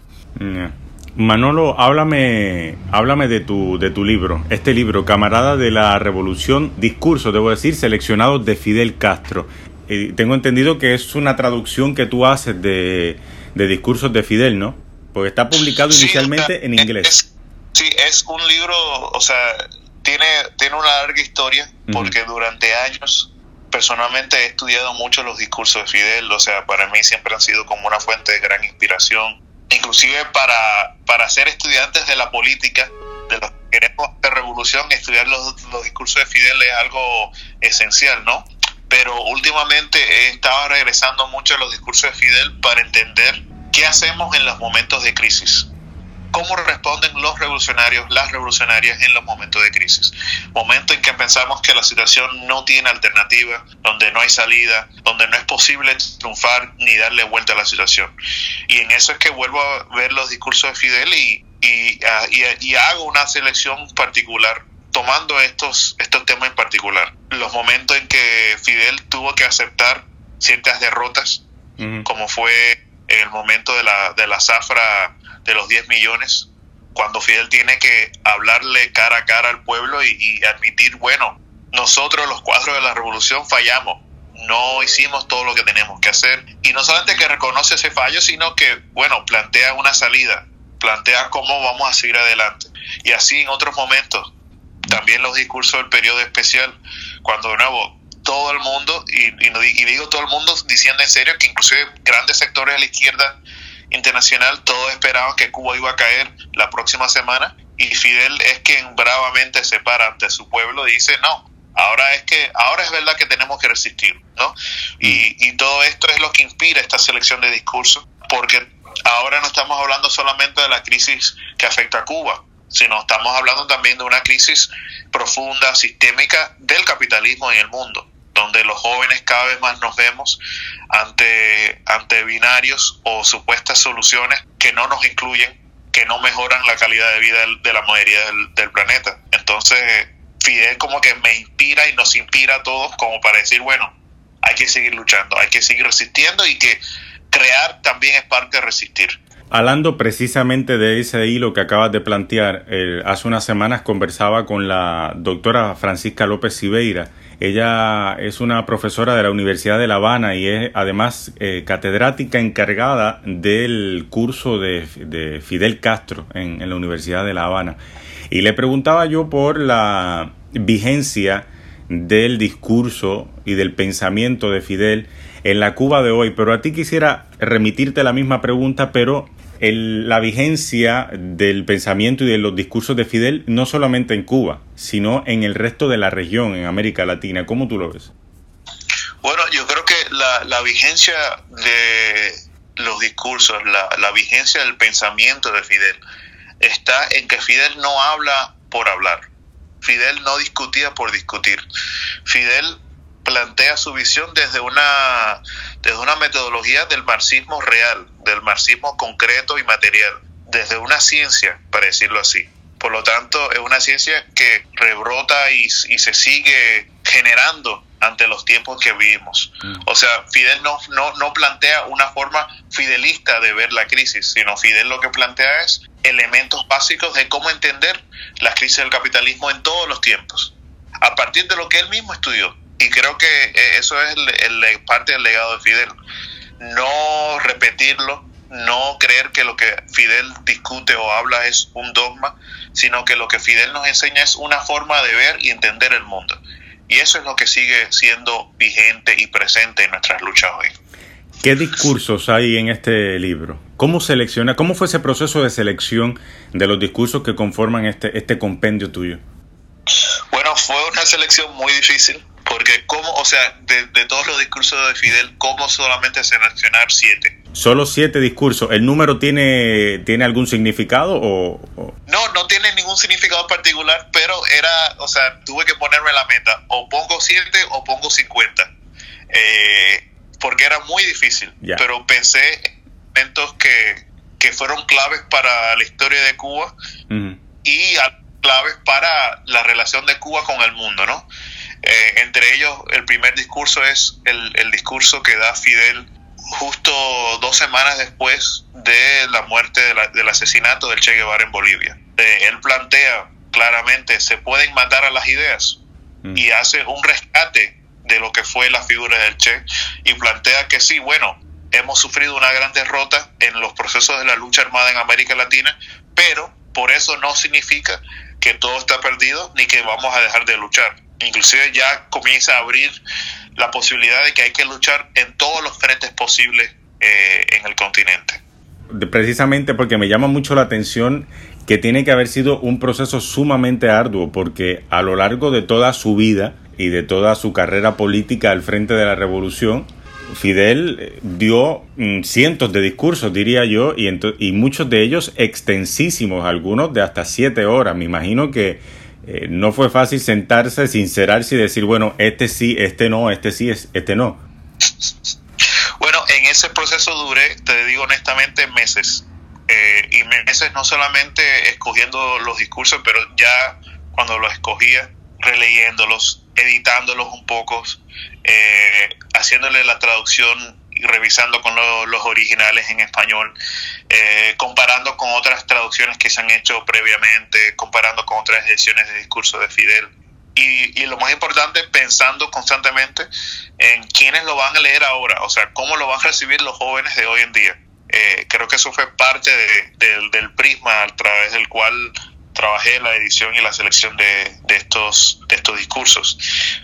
Manolo, háblame, háblame de tu, de tu libro, este libro, Camarada de la Revolución, discurso, debo decir, seleccionado de Fidel Castro. Y tengo entendido que es una traducción que tú haces de, de discursos de Fidel, ¿no? Porque está publicado sí, inicialmente en inglés. Es, sí, es un libro, o sea, tiene, tiene una larga historia, porque uh -huh. durante años personalmente he estudiado mucho los discursos de Fidel, o sea, para mí siempre han sido como una fuente de gran inspiración, inclusive para, para ser estudiantes de la política, de los que queremos de revolución, estudiar los, los discursos de Fidel es algo esencial, ¿no? Pero últimamente he estado regresando mucho a los discursos de Fidel para entender qué hacemos en los momentos de crisis cómo responden los revolucionarios, las revolucionarias en los momentos de crisis. Momento en que pensamos que la situación no tiene alternativa, donde no hay salida, donde no es posible triunfar ni darle vuelta a la situación. Y en eso es que vuelvo a ver los discursos de Fidel y, y, y, y hago una selección particular tomando estos, estos temas en particular. Los momentos en que Fidel tuvo que aceptar ciertas derrotas, uh -huh. como fue en el momento de la, de la zafra de los 10 millones, cuando Fidel tiene que hablarle cara a cara al pueblo y, admitir, bueno, nosotros los cuatro de la revolución fallamos, no hicimos todo lo que tenemos que hacer. Y no solamente que reconoce ese fallo, sino que, bueno, plantea una salida, plantea cómo vamos a seguir adelante. Y así en otros momentos, también los discursos del periodo especial, cuando de nuevo todo el mundo, y, y, y digo todo el mundo diciendo en serio que inclusive grandes sectores de la izquierda internacional, todos esperaban que Cuba iba a caer la próxima semana y Fidel es quien bravamente se para ante su pueblo y dice, no, ahora es que, ahora es verdad que tenemos que resistir, ¿no? Y, y todo esto es lo que inspira esta selección de discursos, porque ahora no estamos hablando solamente de la crisis que afecta a Cuba, sino estamos hablando también de una crisis profunda, sistémica del capitalismo en el mundo donde los jóvenes cada vez más nos vemos ante, ante binarios o supuestas soluciones que no nos incluyen, que no mejoran la calidad de vida de la mayoría del, del planeta. Entonces, Fidel como que me inspira y nos inspira a todos como para decir, bueno, hay que seguir luchando, hay que seguir resistiendo y que crear también es parte de resistir. Hablando precisamente de ese hilo que acabas de plantear, eh, hace unas semanas conversaba con la doctora Francisca López Siveira. Ella es una profesora de la Universidad de La Habana y es además eh, catedrática encargada del curso de, de Fidel Castro en, la Universidad de La Habana. Y le preguntaba yo por la vigencia del discurso y del pensamiento de Fidel en la Cuba de hoy, pero a ti quisiera remitirte la misma pregunta, pero la vigencia del pensamiento y de los discursos de Fidel no solamente en Cuba, sino en el resto de la región, en América Latina. ¿Cómo tú lo ves? Bueno, yo creo que la, la vigencia de los discursos, la, la vigencia del pensamiento de Fidel está en que Fidel no habla por hablar. Fidel no discutía por discutir. Fidel plantea su visión desde una, desde una metodología del marxismo real, del marxismo concreto y material, desde una ciencia, para decirlo así. Por lo tanto, es una ciencia que rebrota y, y se sigue generando ante los tiempos que vivimos. Mm. O sea, Fidel no, no, no plantea una forma fidelista de ver la crisis, sino Fidel lo que plantea es elementos básicos de cómo entender la crisis del capitalismo en todos los tiempos, a partir de lo que él mismo estudió. Y creo que eh, eso es el, parte del legado de Fidel. No repetirlo, no creer que lo que Fidel discute o habla es un dogma, sino que lo que Fidel nos enseña es una forma de ver y entender el mundo. Y eso es lo que sigue siendo vigente y presente en nuestras luchas hoy. ¿Qué discursos hay en este libro? ¿Cómo selecciona, cómo fue ese proceso de selección de los discursos que conforman este, este compendio tuyo? Bueno, fue una selección muy difícil, porque cómo, o sea, de, todos los discursos de Fidel, ¿cómo solamente seleccionar siete? Solo siete discursos. ¿El número tiene, tiene algún significado o, No, no tiene ningún significado particular, pero era, o sea, tuve que ponerme la meta. O pongo siete o pongo cincuenta. Eh, porque era muy difícil. Pero pensé en momentos que, que, fueron claves para la historia de Cuba y claves para la relación de Cuba con el mundo, ¿no? Eh, entre ellos, el primer discurso es el, el discurso que da Fidel justo dos semanas después de la muerte del asesinato del Che Guevara en Bolivia. Eh, él plantea claramente, se pueden matar a las ideas mm. y hace un rescate de lo que fue la figura del Che y plantea que sí, bueno, hemos sufrido una gran derrota en los procesos de la lucha armada en América Latina, pero por eso no significa que todo está perdido ni que vamos a dejar de luchar. Inclusive ya comienza a abrir la posibilidad de que hay que luchar en todos los frentes posibles eh, en el continente. Precisamente porque me llama mucho la atención que tiene que haber sido un proceso sumamente arduo, porque a lo largo de toda su vida y de toda su carrera política al frente de la revolución, Fidel eh, dio mm, cientos de discursos, diría yo, y, y muchos de ellos extensísimos, algunos de hasta siete horas. Me imagino que eh, no fue fácil sentarse, sincerarse y decir, bueno, este sí, este no, este sí, este no. Bueno, en ese proceso duré, te digo honestamente, meses. Eh, y meses no solamente escogiendo los discursos, pero ya cuando los escogía, releyéndolos, editándolos un poco, eh, haciéndole la traducción revisando con los originales en español, eh, comparando con otras traducciones que se han hecho previamente, comparando con otras ediciones de discurso de Fidel. Y, y, lo más importante, pensando constantemente en quiénes lo van a leer ahora, o sea, cómo lo van a recibir los jóvenes de hoy en día. Eh, creo que eso fue parte del prisma a través del cual trabajé la edición y la selección de, de, estos, de estos discursos.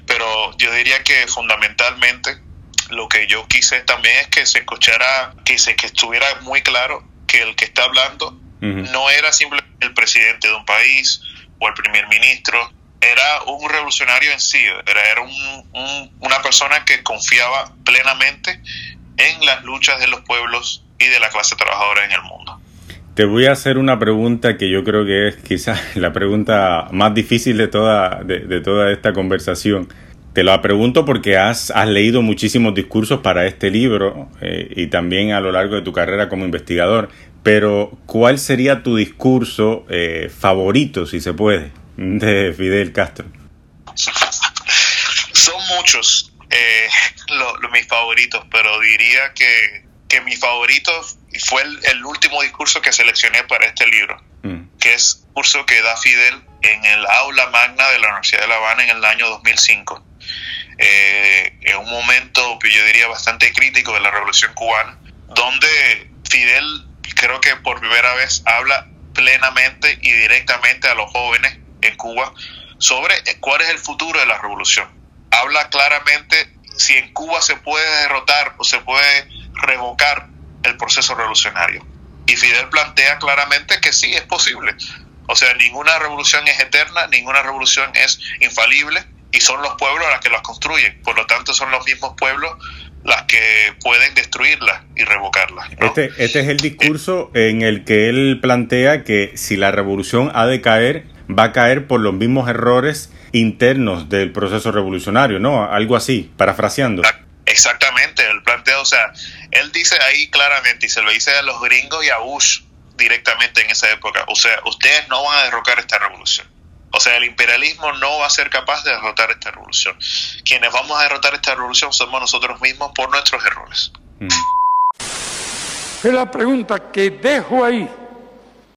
Pero yo diría que fundamentalmente lo que yo quise también es que se escuchara, que, se, que estuviera muy claro que el que está hablando no era simplemente el presidente de un país o el primer ministro, era un revolucionario en sí, era, era un, una persona que confiaba plenamente en las luchas de los pueblos y de la clase trabajadora en el mundo. Te voy a hacer una pregunta que yo creo que es quizás *laughs* la pregunta más difícil de toda, de toda esta conversación. Te lo pregunto porque has, has leído muchísimos discursos para este libro eh, y también a lo largo de tu carrera como investigador, pero ¿cuál sería tu discurso eh, favorito, si se puede, *laughs* de Fidel Castro? Son muchos eh, mis favoritos, pero diría que, que mi favorito fue el, último discurso que seleccioné para este libro, mm. que es el curso que da Fidel en el aula magna de la Universidad de La Habana en el año 2005 eh, en un momento, yo diría, bastante crítico de la revolución cubana, donde Fidel creo que por primera vez habla plenamente y directamente a los jóvenes en Cuba sobre cuál es el futuro de la revolución. Habla claramente si en Cuba se puede derrotar o se puede revocar el proceso revolucionario. Y Fidel plantea claramente que sí, es posible. O sea, ninguna revolución es eterna, ninguna revolución es infalible y son los pueblos los que las construyen. Por lo tanto, son los mismos pueblos las que pueden destruirlas y revocarlas. Este, este es el discurso en el que él plantea que si la revolución ha de caer, va a caer por los mismos errores internos del proceso revolucionario, ¿no? Algo así, parafraseando. Exactamente, el planteo, o sea, él dice ahí claramente, y se lo dice a los gringos y a Bush directamente en esa época, o sea, ustedes no van a derrocar esta revolución. O sea, el imperialismo no va a ser capaz de derrotar esta revolución. Quienes vamos a derrotar esta revolución somos nosotros mismos por nuestros errores. Mm. Es la pregunta que dejo ahí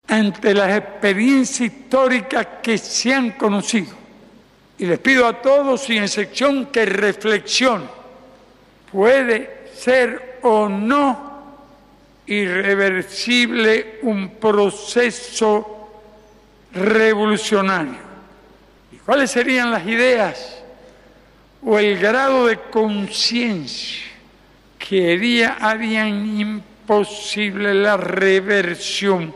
ante las experiencias históricas que se han conocido. Y les pido a todos, sin excepción, que reflexionen. ¿Puede ser o no irreversible un proceso revolucionario? ¿Y cuáles serían las ideas o el grado de conciencia que harían imposible la reversión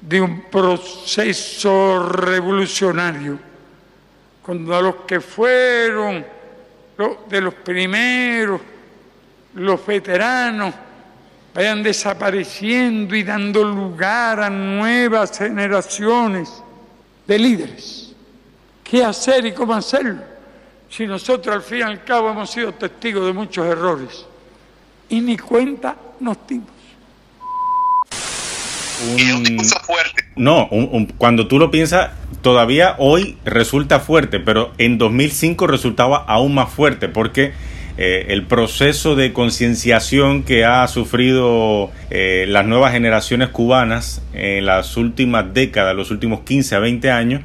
de un proceso revolucionario, cuando los que fueron de los primeros, los veteranos, vayan desapareciendo y dando lugar a nuevas generaciones de líderes. ¿Qué hacer y cómo hacerlo? Si nosotros al fin y al cabo hemos sido testigos de muchos errores y ni cuenta nos dimos un... fuerte. No, cuando tú lo piensas, todavía hoy resulta fuerte, pero en 2005 resultaba aún más fuerte porque eh, el proceso de concienciación que ha sufrido eh, las nuevas generaciones cubanas en las últimas décadas, los últimos 15 a 20 años,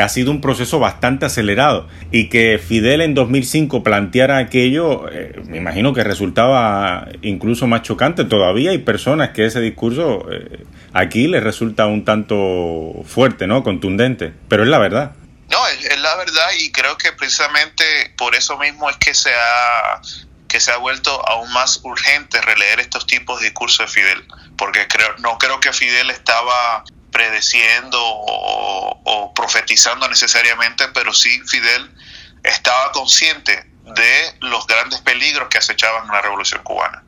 ha sido un proceso bastante acelerado y que Fidel en 2005 planteara aquello, eh, me imagino que resultaba incluso más chocante. Todavía hay personas que ese discurso eh, aquí les resulta un tanto fuerte, ¿no? Contundente, pero es la verdad. No, es, es la verdad y creo que precisamente por eso mismo es que se ha que se ha vuelto aún más urgente releer estos tipos de discursos de Fidel, porque creo, no creo que Fidel estaba predeciendo o, profetizando necesariamente, pero sí Fidel estaba consciente de los grandes peligros que acechaban la Revolución cubana.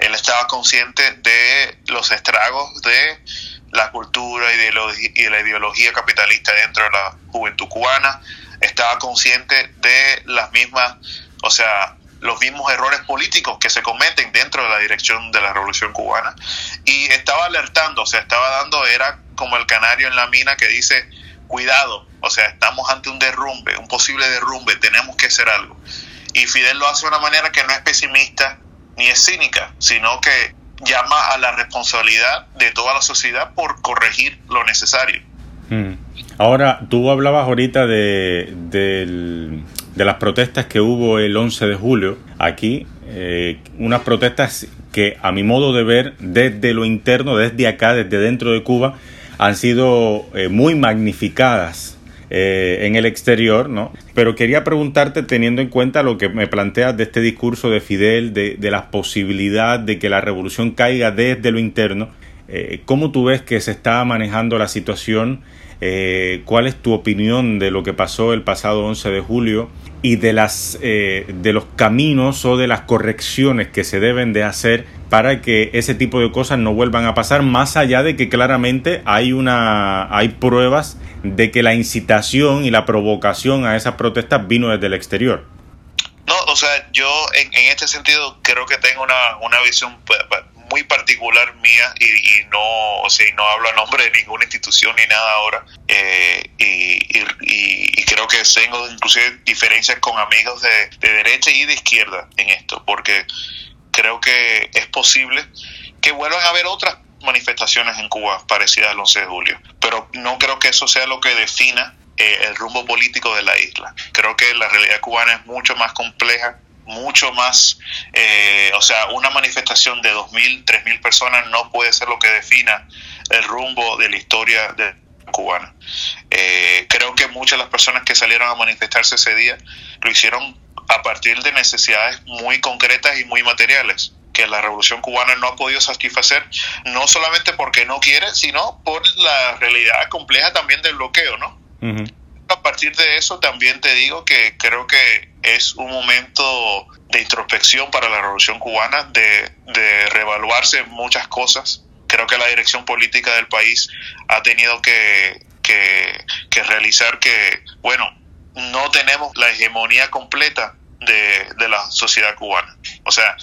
Él estaba consciente de los estragos de la cultura y de, la ideología capitalista dentro de la juventud cubana, estaba consciente de las mismas, o sea, los mismos errores políticos que se cometen dentro de la dirección de la revolución cubana y estaba alertando, o sea, estaba dando, era como el canario en la mina que dice, cuidado, o sea, estamos ante un derrumbe, un posible derrumbe, tenemos que hacer algo. Y Fidel lo hace de una manera que no es pesimista ni es cínica, sino que llama a la responsabilidad de toda la sociedad por corregir lo necesario. Hmm. Ahora, tú hablabas ahorita de, del de las protestas que hubo el 11 de julio aquí, eh, unas protestas que a mi modo de ver desde lo interno, desde acá, desde dentro de Cuba, han sido eh, muy magnificadas eh, en el exterior, ¿no? Pero quería preguntarte, teniendo en cuenta lo que me planteas de este discurso de Fidel, de, de la posibilidad de que la revolución caiga desde lo interno, ¿cómo tú ves que se está manejando la situación? ¿Cuál es tu opinión de lo que pasó el pasado 11 de julio? y de, las, eh, de los caminos o de las correcciones que se deben de hacer para que ese tipo de cosas no vuelvan a pasar, más allá de que claramente hay, una, hay pruebas de que la incitación y la provocación a esas protestas vino desde el exterior. No, o sea, yo en, en este sentido creo que tengo una, una visión muy particular mía y, no, o sea, no hablo a nombre de ninguna institución ni nada ahora. Eh, y, creo que tengo inclusive diferencias con amigos de, derecha y de izquierda en esto, porque creo que es posible que vuelvan a haber otras manifestaciones en Cuba parecidas al 11 de julio, pero no creo que eso sea lo que defina eh, el rumbo político de la isla. Creo que la realidad cubana es mucho más compleja mucho más, eh, o sea, una manifestación de 2.000, 3.000 personas no puede ser lo que defina el rumbo de la historia de cubana. Eh, creo que muchas de las personas que salieron a manifestarse ese día lo hicieron a partir de necesidades muy concretas y muy materiales que la revolución cubana no ha podido satisfacer, no solamente porque no quiere, sino por la realidad compleja también del bloqueo, ¿no? A partir de eso también te digo que creo que es un momento de introspección para la revolución cubana, de, de reevaluarse muchas cosas. Creo que la dirección política del país ha tenido que, que, que realizar que, bueno, no tenemos la hegemonía completa de, de, la sociedad cubana. O sea,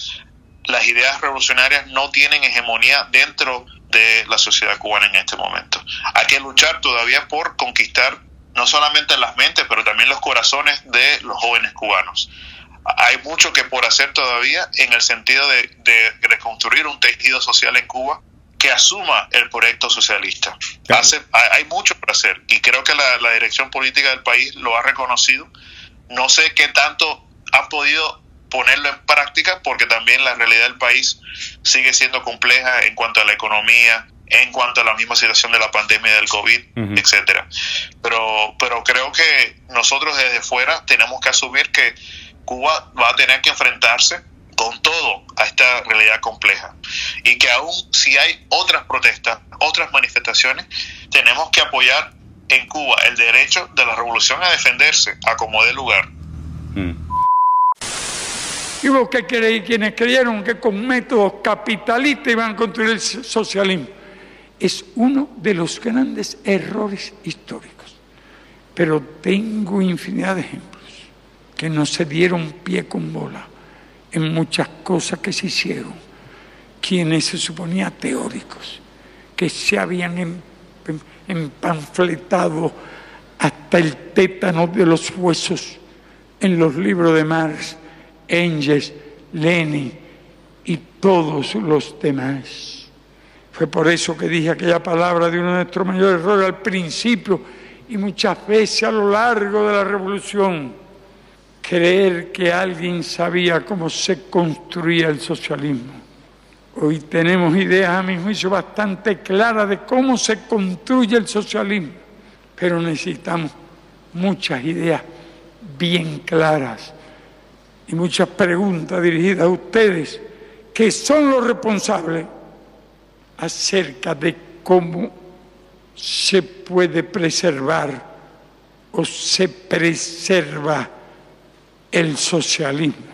las ideas revolucionarias no tienen hegemonía dentro de la sociedad cubana en este momento. Hay que luchar todavía por conquistar no solamente las mentes, pero también los corazones de los jóvenes cubanos. Hay mucho que por hacer todavía en el sentido de, de reconstruir un tejido social en Cuba que asuma el proyecto socialista. Hace, hay mucho por hacer y creo que la, la, dirección política del país lo ha reconocido. No sé qué tanto han podido ponerlo en práctica porque también la realidad del país sigue siendo compleja en cuanto a la economía, en cuanto a la misma situación de la pandemia del COVID, uh -huh. etcétera. Pero, pero creo que nosotros desde fuera tenemos que asumir que Cuba va a tener que enfrentarse con todo a esta realidad compleja y que aún si hay otras protestas, otras manifestaciones, tenemos que apoyar en Cuba el derecho de la revolución a defenderse a como dé lugar. Mm. Y hubo que creí, quienes creyeron que con métodos capitalistas iban a construir el socialismo. Es uno de los grandes errores históricos. Pero tengo infinidad de ejemplos que no se dieron pie con bola en muchas cosas que se hicieron, quienes se suponía teóricos, que se habían empanfletado hasta el tétano de los huesos en los libros de Marx, Engels, Lenin y todos los demás. Fue por eso que dije aquella palabra de uno de nuestros mayores errores al principio y muchas veces a lo largo de la revolución creer que alguien sabía cómo se construía el socialismo. Hoy tenemos ideas, a mi juicio, bastante claras de cómo se construye el socialismo, pero necesitamos muchas ideas bien claras y muchas preguntas dirigidas a ustedes, que son los responsables acerca de cómo se puede preservar o se preserva el socialismo.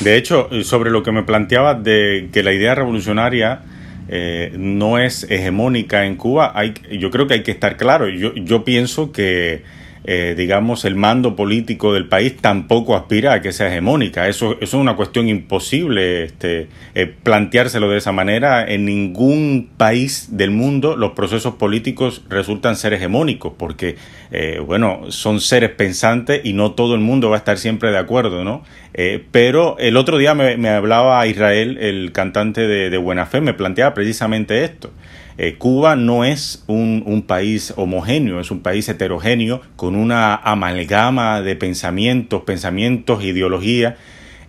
De hecho, sobre lo que me planteaba de que la idea revolucionaria eh, no es hegemónica en Cuba, hay, yo creo que hay que estar claro. Yo, yo pienso que eh, digamos, el mando político del país tampoco aspira a que sea hegemónica. Eso, es una cuestión imposible este, eh, planteárselo de esa manera. En ningún país del mundo los procesos políticos resultan ser hegemónicos, porque, eh, bueno, son seres pensantes y no todo el mundo va a estar siempre de acuerdo, ¿no? Eh, pero el otro día me, me, hablaba Israel, el cantante de Buena Fe, me planteaba precisamente esto. Eh, Cuba no es un, un, país homogéneo, es un país heterogéneo con una amalgama de pensamientos, pensamientos, ideología,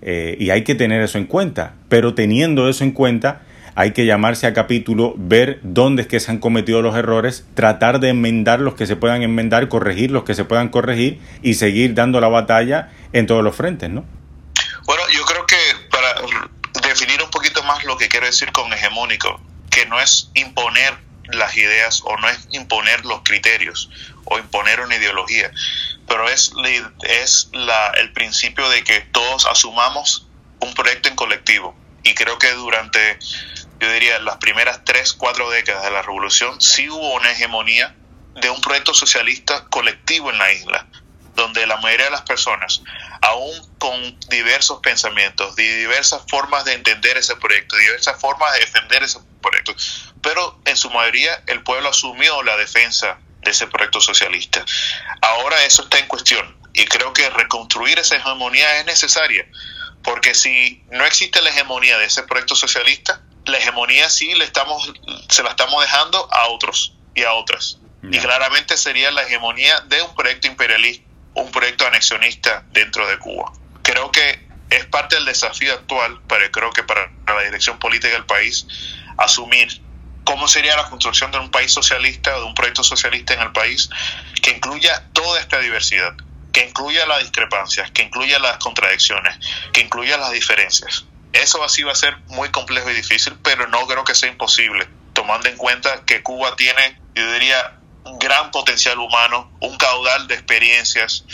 eh, y hay que tener eso en cuenta. Pero teniendo eso en cuenta, hay que llamarse a capítulo, ver dónde es que se han cometido los errores, tratar de enmendar los que se puedan enmendar, corregir los que se puedan corregir y seguir dando la batalla en todos los frentes, ¿no? Bueno, yo creo que para definir un poquito más lo que quiero decir con hegemónico, que no es imponer las ideas o no es imponer los criterios o imponer una ideología, pero es, es la, el principio de que todos asumamos un proyecto en colectivo. Y creo que durante, yo diría, las primeras tres, cuatro décadas de la revolución, sí hubo una hegemonía de un proyecto socialista colectivo en la isla, donde la mayoría de las personas, aún con diversos pensamientos, diversas formas de entender ese proyecto, diversas formas de defender ese proyecto, pero en su mayoría el pueblo asumió la defensa de ese proyecto socialista. Ahora eso está en cuestión y creo que reconstruir esa hegemonía es necesaria, porque si no existe la hegemonía de ese proyecto socialista, la hegemonía sí le estamos, se la estamos dejando a otros y a otras. Y claramente sería la hegemonía de un proyecto imperialista un proyecto anexionista dentro de Cuba. Creo que es parte del desafío actual, pero creo que para la dirección política del país, asumir cómo sería la construcción de un país socialista o de un proyecto socialista en el país que incluya toda esta diversidad, que incluya las discrepancias, que incluya las contradicciones, que incluya las diferencias. Eso así va a ser muy complejo y difícil, pero no creo que sea imposible, tomando en cuenta que Cuba tiene, yo diría, un gran potencial humano, un caudal de experiencias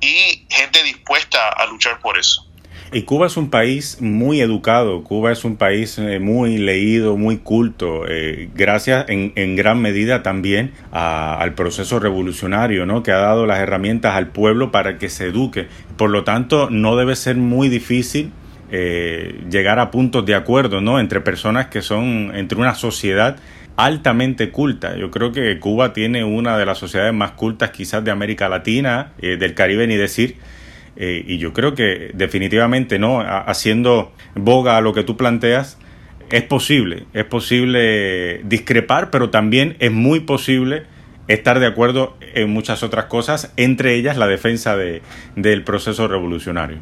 y gente dispuesta a luchar por eso. Y Cuba es un país muy educado, Cuba es un país eh, muy leído, muy culto, eh, gracias en, gran medida también al proceso revolucionario, ¿no? Que ha dado las herramientas al pueblo para que se eduque. Por lo tanto, no debe ser muy difícil eh, llegar a puntos de acuerdo, ¿no? Entre personas que son, entre una sociedad altamente culta. Yo creo que Cuba tiene una de las sociedades más cultas quizás de América Latina, del Caribe ni decir, eh, y yo creo que definitivamente, ¿no? Haciendo boga a lo que tú planteas, es posible, es posible discrepar, pero también es muy posible estar de acuerdo en muchas otras cosas, entre ellas la defensa de, del proceso revolucionario.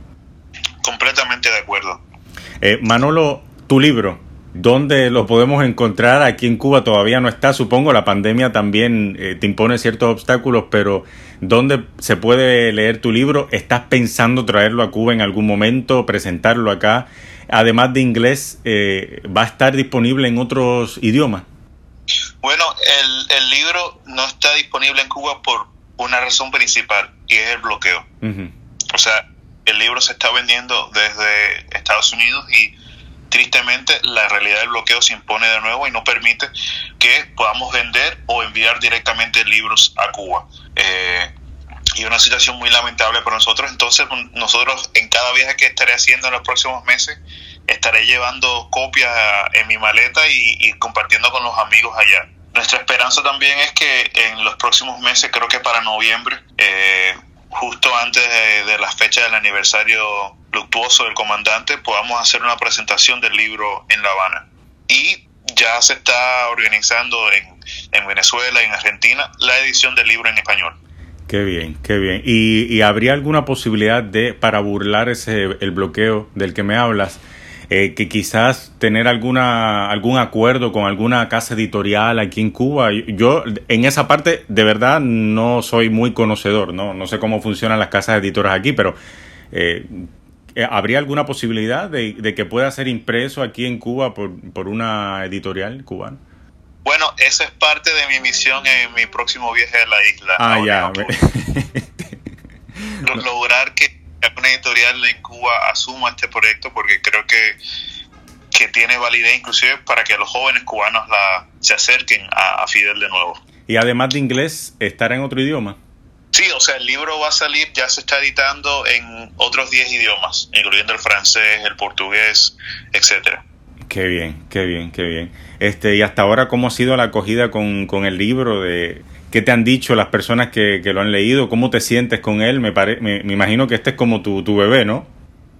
Completamente de acuerdo. Eh, Manolo, tu libro, ¿Dónde lo podemos encontrar? Aquí en Cuba todavía no está, supongo, la pandemia también eh, te impone ciertos obstáculos, pero ¿dónde se puede leer tu libro? ¿Estás pensando traerlo a Cuba en algún momento, presentarlo acá? Además de inglés, eh, ¿va a estar disponible en otros idiomas? Bueno, el, el, libro no está disponible en Cuba por una razón principal y es el bloqueo. O sea, el libro se está vendiendo desde Estados Unidos y tristemente la realidad del bloqueo se impone de nuevo y no permite que podamos vender o enviar directamente libros a Cuba. Eh, y una situación muy lamentable para nosotros. Entonces, nosotros en cada viaje que estaré haciendo en los próximos meses, estaré llevando copias en mi maleta y, compartiendo con los amigos allá. Nuestra esperanza también es que en los próximos meses, creo que para noviembre, eh, justo antes de, la fecha del aniversario luctuoso del comandante, podamos hacer una presentación del libro en La Habana. Y ya se está organizando en, en Venezuela en Argentina la edición del libro en español. Qué bien, qué bien. ¿Y, y habría alguna posibilidad de, para burlar ese, el bloqueo del que me hablas, eh, que quizás tener alguna algún acuerdo con alguna casa editorial aquí en Cuba. Yo en esa parte de verdad no soy muy conocedor, no, no sé cómo funcionan las casas editoras aquí, pero eh, eh, ¿habría alguna posibilidad de, que pueda ser impreso aquí en Cuba por, por una editorial cubana? Bueno, esa es parte de mi misión en mi próximo viaje a la isla. Ah, ya. *laughs* Lograr que una editorial en Cuba asuma este proyecto porque creo que, que tiene validez inclusive para que los jóvenes cubanos la, se acerquen a, Fidel de nuevo. Y además de inglés, ¿estará en otro idioma? Sí, o sea, el libro va a salir, ya se está editando en otros 10 idiomas, incluyendo el francés, el portugués, etcétera. Qué bien, qué bien, qué bien. Este, y hasta ahora, ¿cómo ha sido la acogida con, con el libro de, ¿Qué te han dicho las personas que, lo han leído? ¿Cómo te sientes con él? Me, me, imagino que este es como tu, tu bebé, ¿no?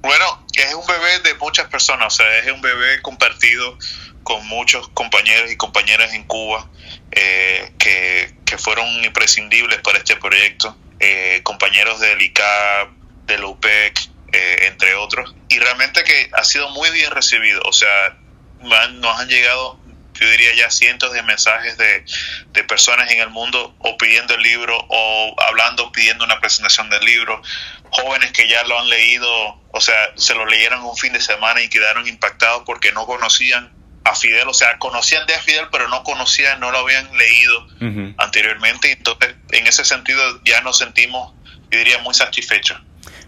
Bueno, es un bebé de muchas personas, o sea, es un bebé compartido con muchos compañeros y compañeras en Cuba eh, que, fueron imprescindibles para este proyecto, eh, compañeros del ICAP, del UPEC, eh, entre otros, y realmente que ha sido muy bien recibido, o sea, nos han llegado yo diría ya cientos de mensajes de, de, personas en el mundo o pidiendo el libro o hablando, pidiendo una presentación del libro, jóvenes que ya lo han leído, o sea, se lo leyeron un fin de semana y quedaron impactados porque no conocían a Fidel, o sea, conocían de Fidel, pero no conocían, no lo habían leído anteriormente, entonces en ese sentido ya nos sentimos, yo diría, muy satisfechos.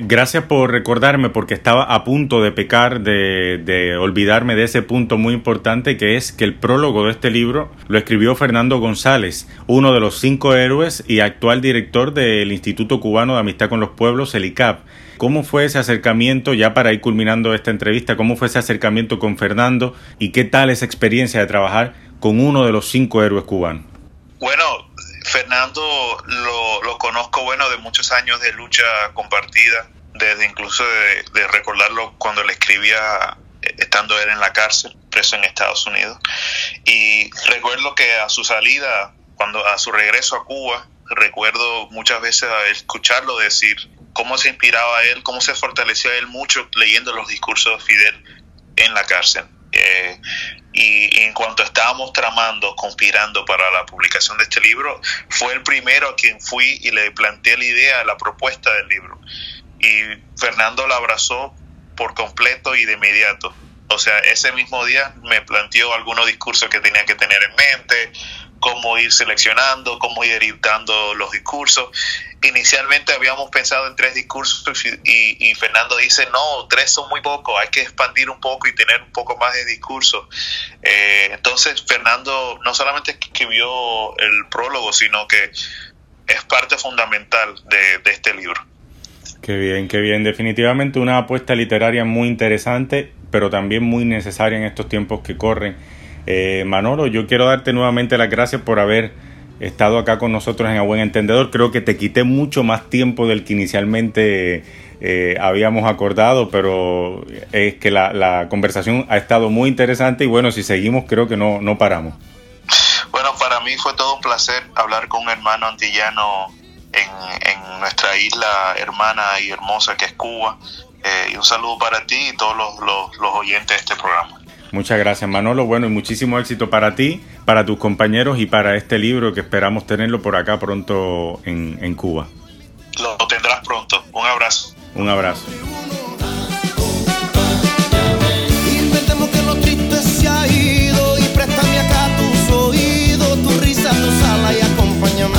Gracias por recordarme porque estaba a punto de pecar, de, olvidarme de ese punto muy importante que es que el prólogo de este libro lo escribió Fernando González, uno de los cinco héroes y actual director del Instituto Cubano de Amistad con los Pueblos, el ICAP. ¿Cómo fue ese acercamiento, ya para ir culminando esta entrevista, cómo fue ese acercamiento con Fernando y qué tal esa experiencia de trabajar con uno de los cinco héroes cubanos? Bueno, Fernando lo, conozco, bueno, de muchos años de lucha compartida, desde incluso de, recordarlo cuando le escribía eh, estando él en la cárcel, preso en Estados Unidos. Y recuerdo que a su salida, cuando a su regreso a Cuba, recuerdo muchas veces escucharlo decir cómo se inspiraba él, cómo se fortalecía él mucho leyendo los discursos de Fidel en la cárcel. Eh, y en cuanto estábamos tramando, conspirando para la publicación de este libro, fue el primero a quien fui y le planteé la idea, la propuesta del libro. Y Fernando la abrazó por completo y de inmediato. O sea, ese mismo día me planteó algunos discursos que tenía que tener en mente, cómo ir seleccionando, cómo ir editando los discursos. Inicialmente habíamos pensado en tres discursos y, Fernando dice, no, tres son muy pocos, hay que expandir un poco y tener un poco más de discursos. Eh, entonces Fernando no solamente escribió el prólogo, sino que es parte fundamental de este libro. Qué bien, qué bien. Definitivamente una apuesta literaria muy interesante, pero también muy necesaria en estos tiempos que corren. Eh, Manolo, yo quiero darte nuevamente las gracias por haber estado acá con nosotros en A Buen Entendedor. Creo que te quité mucho más tiempo del que inicialmente eh, habíamos acordado, pero es que la, conversación ha estado muy interesante y bueno, si seguimos creo que no, no paramos. Bueno, para mí fue todo un placer hablar con un hermano antillano en, nuestra isla hermana y hermosa que es Cuba. Eh, y un saludo para ti y todos los, los, oyentes de este programa. Muchas gracias Manolo, bueno y muchísimo éxito para ti, para tus compañeros y para este libro que esperamos tenerlo por acá pronto en, en Cuba. Lo tendrás pronto, un abrazo. Un abrazo. Que se ha ido y acá tus oídos, tu risa, y.